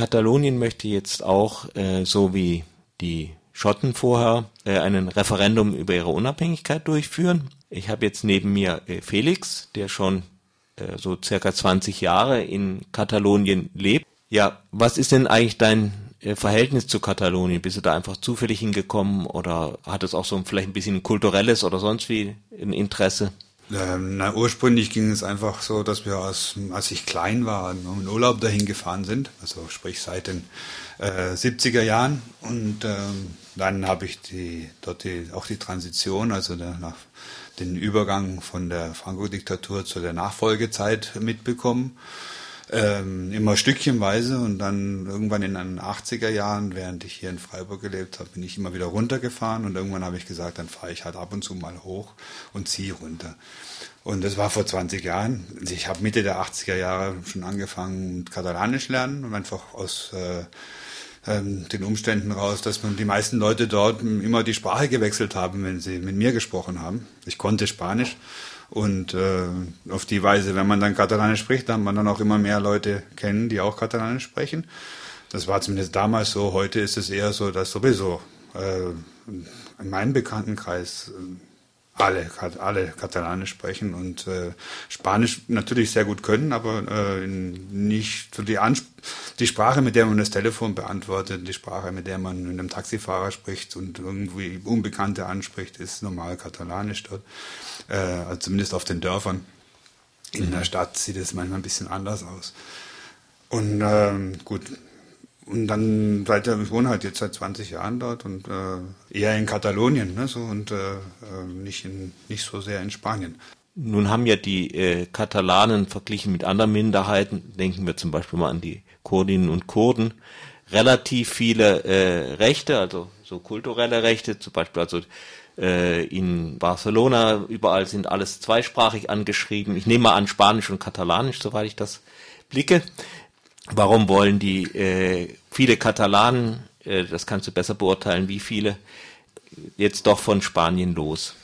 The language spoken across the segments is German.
Katalonien möchte jetzt auch, äh, so wie die Schotten vorher, äh, ein Referendum über ihre Unabhängigkeit durchführen. Ich habe jetzt neben mir äh, Felix, der schon äh, so circa 20 Jahre in Katalonien lebt. Ja, was ist denn eigentlich dein äh, Verhältnis zu Katalonien? Bist du da einfach zufällig hingekommen oder hat es auch so vielleicht ein bisschen kulturelles oder sonst wie ein Interesse? Ähm, na, ursprünglich ging es einfach so, dass wir, als, als ich klein war, in Urlaub dahin gefahren sind, also sprich seit den äh, 70er Jahren. Und ähm, dann habe ich die, dort die, auch die Transition, also der, nach, den Übergang von der Franco-Diktatur zu der Nachfolgezeit mitbekommen ähm, immer stückchenweise und dann irgendwann in den 80er Jahren, während ich hier in Freiburg gelebt habe, bin ich immer wieder runtergefahren und irgendwann habe ich gesagt, dann fahre ich halt ab und zu mal hoch und ziehe runter. Und das war vor 20 Jahren. Ich habe Mitte der 80er Jahre schon angefangen Katalanisch lernen und einfach aus äh, ähm, den Umständen raus, dass man die meisten Leute dort immer die Sprache gewechselt haben, wenn sie mit mir gesprochen haben. Ich konnte Spanisch und äh, auf die Weise, wenn man dann Katalanisch spricht, dann man dann auch immer mehr Leute kennen, die auch Katalanisch sprechen. Das war zumindest damals so. Heute ist es eher so, dass sowieso äh, in meinem Bekanntenkreis äh, alle, alle Katalanisch sprechen und äh, Spanisch natürlich sehr gut können, aber äh, nicht so die, Ansp die Sprache, mit der man das Telefon beantwortet, die Sprache, mit der man mit einem Taxifahrer spricht und irgendwie Unbekannte anspricht, ist normal Katalanisch dort, äh, also zumindest auf den Dörfern. In mhm. der Stadt sieht es manchmal ein bisschen anders aus. Und ähm, gut, und dann seit ich wohne halt jetzt seit 20 Jahren dort und äh, eher in Katalonien, ne, so und äh, äh, nicht in nicht so sehr in Spanien. Nun haben ja die äh, Katalanen verglichen mit anderen Minderheiten, denken wir zum Beispiel mal an die Kurdinnen und Kurden, relativ viele äh, Rechte, also so kulturelle Rechte, zum Beispiel also äh, in Barcelona überall sind alles zweisprachig angeschrieben. Ich nehme mal an Spanisch und Katalanisch, soweit ich das blicke. Warum wollen die äh, viele Katalanen, äh, das kannst du besser beurteilen, wie viele, jetzt doch von Spanien los?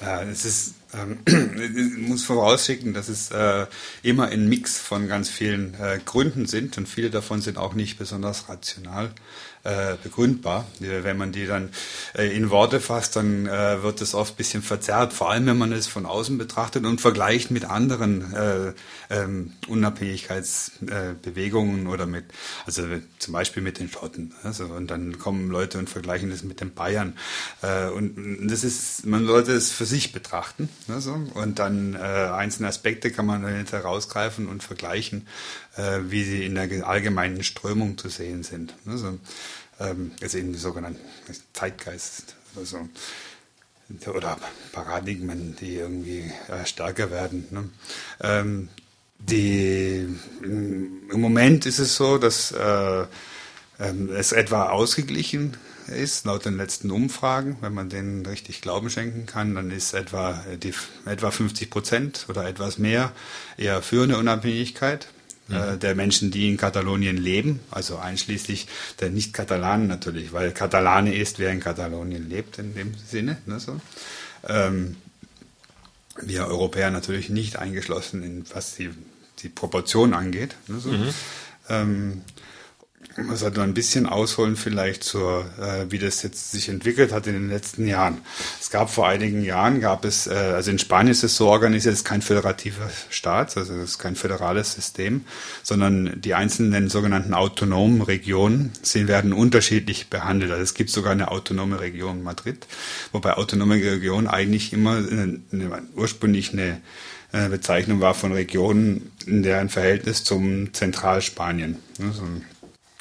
Ja, es ist, ähm, muss vorausschicken, dass es äh, immer ein Mix von ganz vielen äh, Gründen sind und viele davon sind auch nicht besonders rational äh, begründbar. Wenn man die dann äh, in Worte fasst, dann äh, wird es oft ein bisschen verzerrt, vor allem wenn man es von außen betrachtet und vergleicht mit anderen äh, ähm, Unabhängigkeitsbewegungen oder mit, also zum Beispiel mit den Schotten. Also, und dann kommen Leute und vergleichen das mit den Bayern. Äh, und das ist, man sollte es für sich betrachten. Also, und dann äh, einzelne Aspekte kann man dann herausgreifen und vergleichen, äh, wie sie in der allgemeinen Strömung zu sehen sind. Also, ähm, also in sogenannten Zeitgeist also, oder Paradigmen, die irgendwie äh, stärker werden. Ne? Ähm, die, Im Moment ist es so, dass äh, ähm, es etwa ausgeglichen ist, laut den letzten Umfragen. Wenn man denen richtig Glauben schenken kann, dann ist etwa, die, etwa 50 Prozent oder etwas mehr eher für eine Unabhängigkeit äh, der Menschen, die in Katalonien leben, also einschließlich der Nicht-Katalanen natürlich, weil Katalane ist, wer in Katalonien lebt in dem Sinne. Ne, so. ähm, wir Europäer natürlich nicht eingeschlossen, in, was die, die Proportion angeht. Ne, so. mhm. ähm, man sollte ein bisschen ausholen vielleicht zur, äh, wie das jetzt sich entwickelt hat in den letzten Jahren. Es gab vor einigen Jahren, gab es, äh, also in Spanien ist es so organisiert, es ist kein föderativer Staat, also es ist kein föderales System, sondern die einzelnen sogenannten autonomen Regionen, sie werden unterschiedlich behandelt. Also es gibt sogar eine autonome Region Madrid, wobei autonome Region eigentlich immer eine, eine, ursprünglich eine äh, Bezeichnung war von Regionen in deren Verhältnis zum Zentralspanien. Also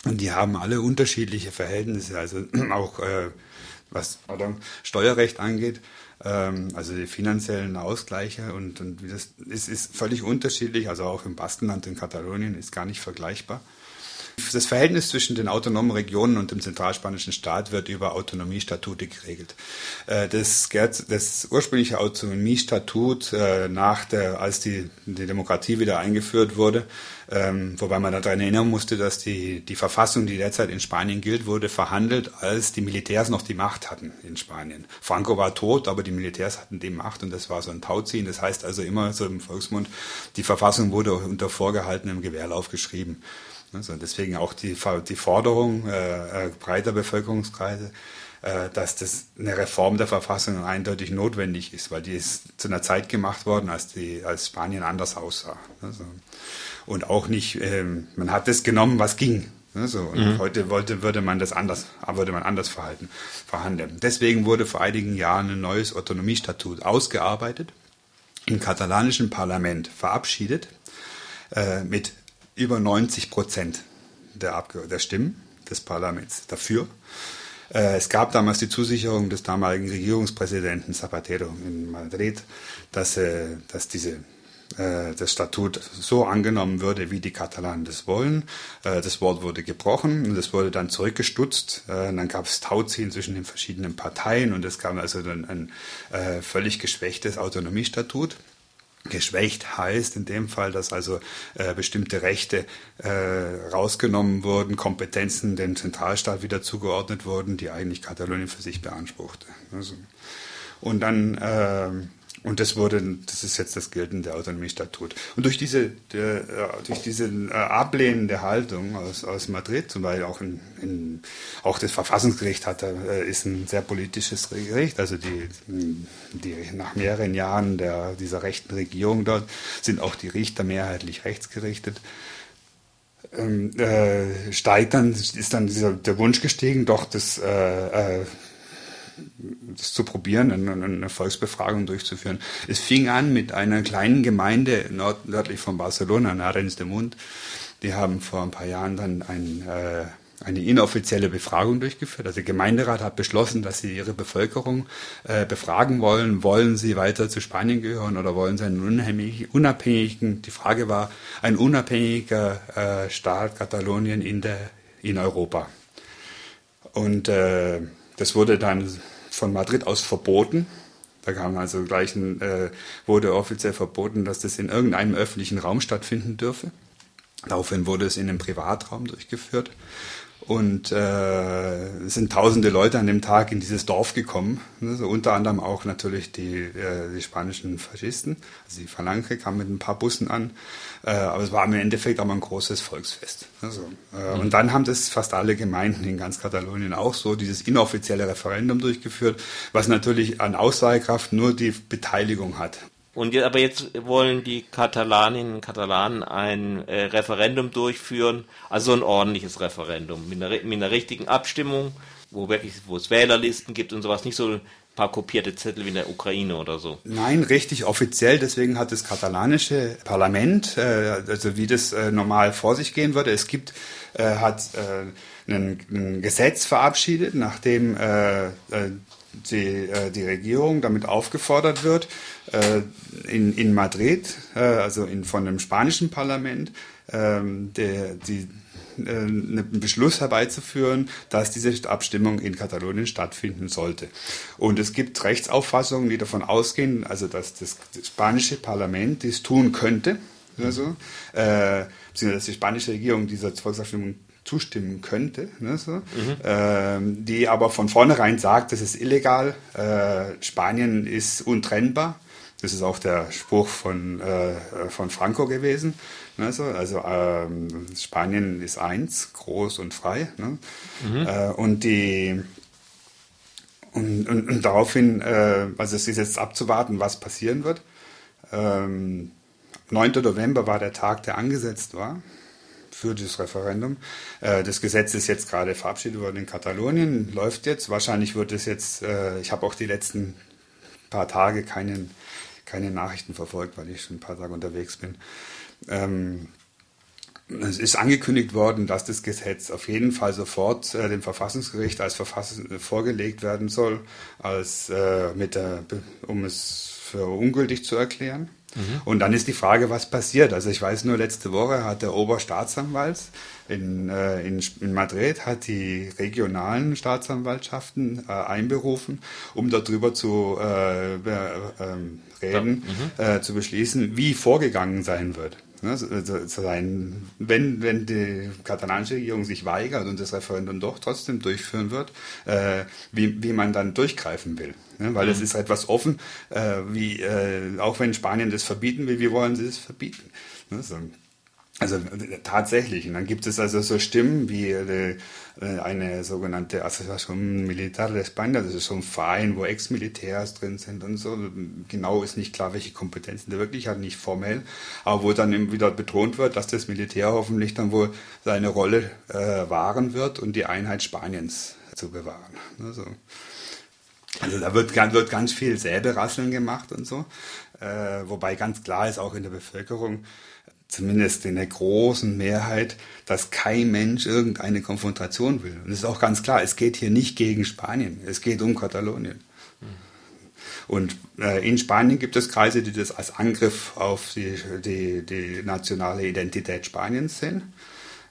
und die haben alle unterschiedliche Verhältnisse, also auch äh, was pardon, Steuerrecht angeht, ähm, also die finanziellen Ausgleiche und, und wie das ist, ist völlig unterschiedlich, also auch im Baskenland in Katalonien ist gar nicht vergleichbar. Das Verhältnis zwischen den autonomen Regionen und dem zentralspanischen Staat wird über Autonomiestatute geregelt. Äh, das, das ursprüngliche Autonomiestatut äh, nach der, als die, die Demokratie wieder eingeführt wurde, ähm, wobei man daran erinnern musste, dass die, die Verfassung, die derzeit in Spanien gilt, wurde verhandelt, als die Militärs noch die Macht hatten in Spanien. Franco war tot, aber die Militärs hatten die Macht und das war so ein Tauziehen. Das heißt also immer so im Volksmund, die Verfassung wurde unter vorgehaltenem Gewehrlauf geschrieben. Also deswegen auch die, die Forderung äh, äh, breiter Bevölkerungskreise, äh, dass das eine Reform der Verfassung eindeutig notwendig ist, weil die ist zu einer Zeit gemacht worden, als, die, als Spanien anders aussah. Also, und auch nicht, ähm, man hat das genommen, was ging. So, und mhm. heute wollte, würde man das anders, würde man anders verhalten, verhandeln. Deswegen wurde vor einigen Jahren ein neues Autonomiestatut ausgearbeitet, im katalanischen Parlament verabschiedet, äh, mit über 90 Prozent der, der Stimmen des Parlaments dafür. Äh, es gab damals die Zusicherung des damaligen Regierungspräsidenten Zapatero in Madrid, dass, äh, dass diese äh, das Statut so angenommen würde, wie die Katalanen das wollen. Das Wort wurde gebrochen und es wurde dann zurückgestutzt. Dann gab es Tauziehen zwischen den verschiedenen Parteien und es kam also dann ein völlig geschwächtes Autonomiestatut. Geschwächt heißt in dem Fall, dass also äh, bestimmte Rechte äh, rausgenommen wurden, Kompetenzen dem Zentralstaat wieder zugeordnet wurden, die eigentlich Katalonien für sich beanspruchte. Also, und dann äh, und das wurde, das ist jetzt das geltende Autonomiestatut. Und durch diese, der, äh, durch diese äh, ablehnende Haltung aus, aus Madrid, zum Beispiel auch in, in auch das Verfassungsgericht hat, äh, ist ein sehr politisches Gericht. Also die, die nach mehreren Jahren der, dieser rechten Regierung dort sind auch die Richter mehrheitlich rechtsgerichtet. Ähm, äh, steigt dann, ist dann dieser, der Wunsch gestiegen, doch das äh, äh, das zu probieren, eine, Volksbefragung durchzuführen. Es fing an mit einer kleinen Gemeinde nord nördlich von Barcelona, Narens de Munt. Die haben vor ein paar Jahren dann ein, äh, eine inoffizielle Befragung durchgeführt. Also der Gemeinderat hat beschlossen, dass sie ihre Bevölkerung äh, befragen wollen. Wollen sie weiter zu Spanien gehören oder wollen sie einen unabhängigen, die Frage war, ein unabhängiger äh, Staat Katalonien in, der, in Europa. Und äh, das wurde dann von Madrid aus verboten. Da kam also gleich ein, äh, wurde offiziell verboten, dass das in irgendeinem öffentlichen Raum stattfinden dürfe. Daraufhin wurde es in einem Privatraum durchgeführt. Und äh, es sind tausende Leute an dem Tag in dieses Dorf gekommen. Also unter anderem auch natürlich die, äh, die spanischen Faschisten. Also die Phalange kam mit ein paar Bussen an. Äh, aber es war im Endeffekt auch mal ein großes Volksfest. Also, äh, mhm. Und dann haben das fast alle Gemeinden in ganz Katalonien auch so dieses inoffizielle Referendum durchgeführt, was natürlich an Aussagekraft nur die Beteiligung hat. Und jetzt, aber jetzt wollen die Katalaninnen und Katalanen ein äh, Referendum durchführen, also ein ordentliches Referendum mit einer, mit einer richtigen Abstimmung, wo wirklich, wo es Wählerlisten gibt und sowas, nicht so ein paar kopierte Zettel wie in der Ukraine oder so. Nein, richtig offiziell. Deswegen hat das katalanische Parlament, äh, also wie das äh, normal vor sich gehen würde, es gibt, äh, hat äh, ein, ein, Gesetz verabschiedet, nachdem äh, die, äh, die Regierung damit aufgefordert wird, äh, in, in Madrid, äh, also in, von dem spanischen Parlament, ähm, der, die, äh, einen Beschluss herbeizuführen, dass diese Abstimmung in Katalonien stattfinden sollte. Und es gibt Rechtsauffassungen, die davon ausgehen, also dass das, das spanische Parlament dies tun könnte, also, äh, beziehungsweise dass die spanische Regierung dieser Volksabstimmung zustimmen könnte, ne, so, mhm. ähm, die aber von vornherein sagt, das ist illegal, äh, Spanien ist untrennbar. Das ist auch der Spruch von, äh, von Franco gewesen. Ne, so, also ähm, Spanien ist eins, groß und frei. Ne? Mhm. Äh, und die und, und, und daraufhin, äh, also es ist jetzt abzuwarten, was passieren wird. Ähm, 9. November war der Tag, der angesetzt war für das Referendum. Äh, das Gesetz ist jetzt gerade verabschiedet worden in Katalonien, läuft jetzt. Wahrscheinlich wird es jetzt, äh, ich habe auch die letzten paar Tage keinen, keine Nachrichten verfolgt, weil ich schon ein paar Tage unterwegs bin. Ähm, es ist angekündigt worden, dass das Gesetz auf jeden Fall sofort äh, dem Verfassungsgericht als Verfassung vorgelegt werden soll, als mit der, um es für ungültig zu erklären. Mhm. Und dann ist die Frage, was passiert. Also ich weiß nur, letzte Woche hat der Oberstaatsanwalt in, äh, in, in Madrid hat die regionalen Staatsanwaltschaften äh, einberufen, um darüber zu äh, ähm, reden, ja. mhm. Äh, zu beschließen, wie vorgegangen sein wird. Ne, sein, wenn, wenn die katalanische Regierung sich weigert und das Referendum doch trotzdem durchführen wird, äh, wie, wie man dann durchgreifen will. Ne? Weil mhm. es ist etwas offen, äh, wie, äh, auch wenn Spanien das verbieten will, wie wollen sie es verbieten? Ne? So. Also tatsächlich. Und dann gibt es also so Stimmen wie äh, eine sogenannte Asociación Militar de España, das ist so ein Verein, wo Ex-Militärs drin sind und so. Genau ist nicht klar, welche Kompetenzen der wirklich hat, nicht formell, aber wo dann eben wieder betont wird, dass das Militär hoffentlich dann wohl seine Rolle äh, wahren wird und die Einheit Spaniens zu bewahren. Also, also da wird, wird ganz viel Säbelrasseln gemacht und so. Äh, wobei ganz klar ist auch in der Bevölkerung, zumindest in der großen Mehrheit, dass kein Mensch irgendeine Konfrontation will. Und es ist auch ganz klar, es geht hier nicht gegen Spanien, es geht um Katalonien. Und äh, in Spanien gibt es Kreise, die das als Angriff auf die, die, die nationale Identität Spaniens sehen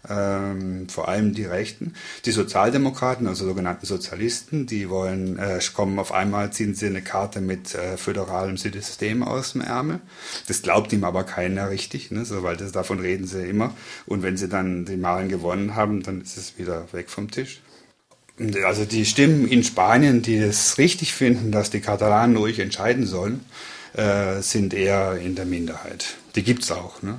ähm, vor allem die Rechten. Die Sozialdemokraten, also sogenannten Sozialisten, die wollen, äh, kommen auf einmal, ziehen sie eine Karte mit äh, föderalem System aus dem Ärmel. Das glaubt ihm aber keiner richtig, ne, so, weil das, davon reden sie immer. Und wenn sie dann die Wahlen gewonnen haben, dann ist es wieder weg vom Tisch. Also die Stimmen in Spanien, die es richtig finden, dass die Katalanen ruhig entscheiden sollen, äh, sind eher in der Minderheit. Die gibt es auch. Ne?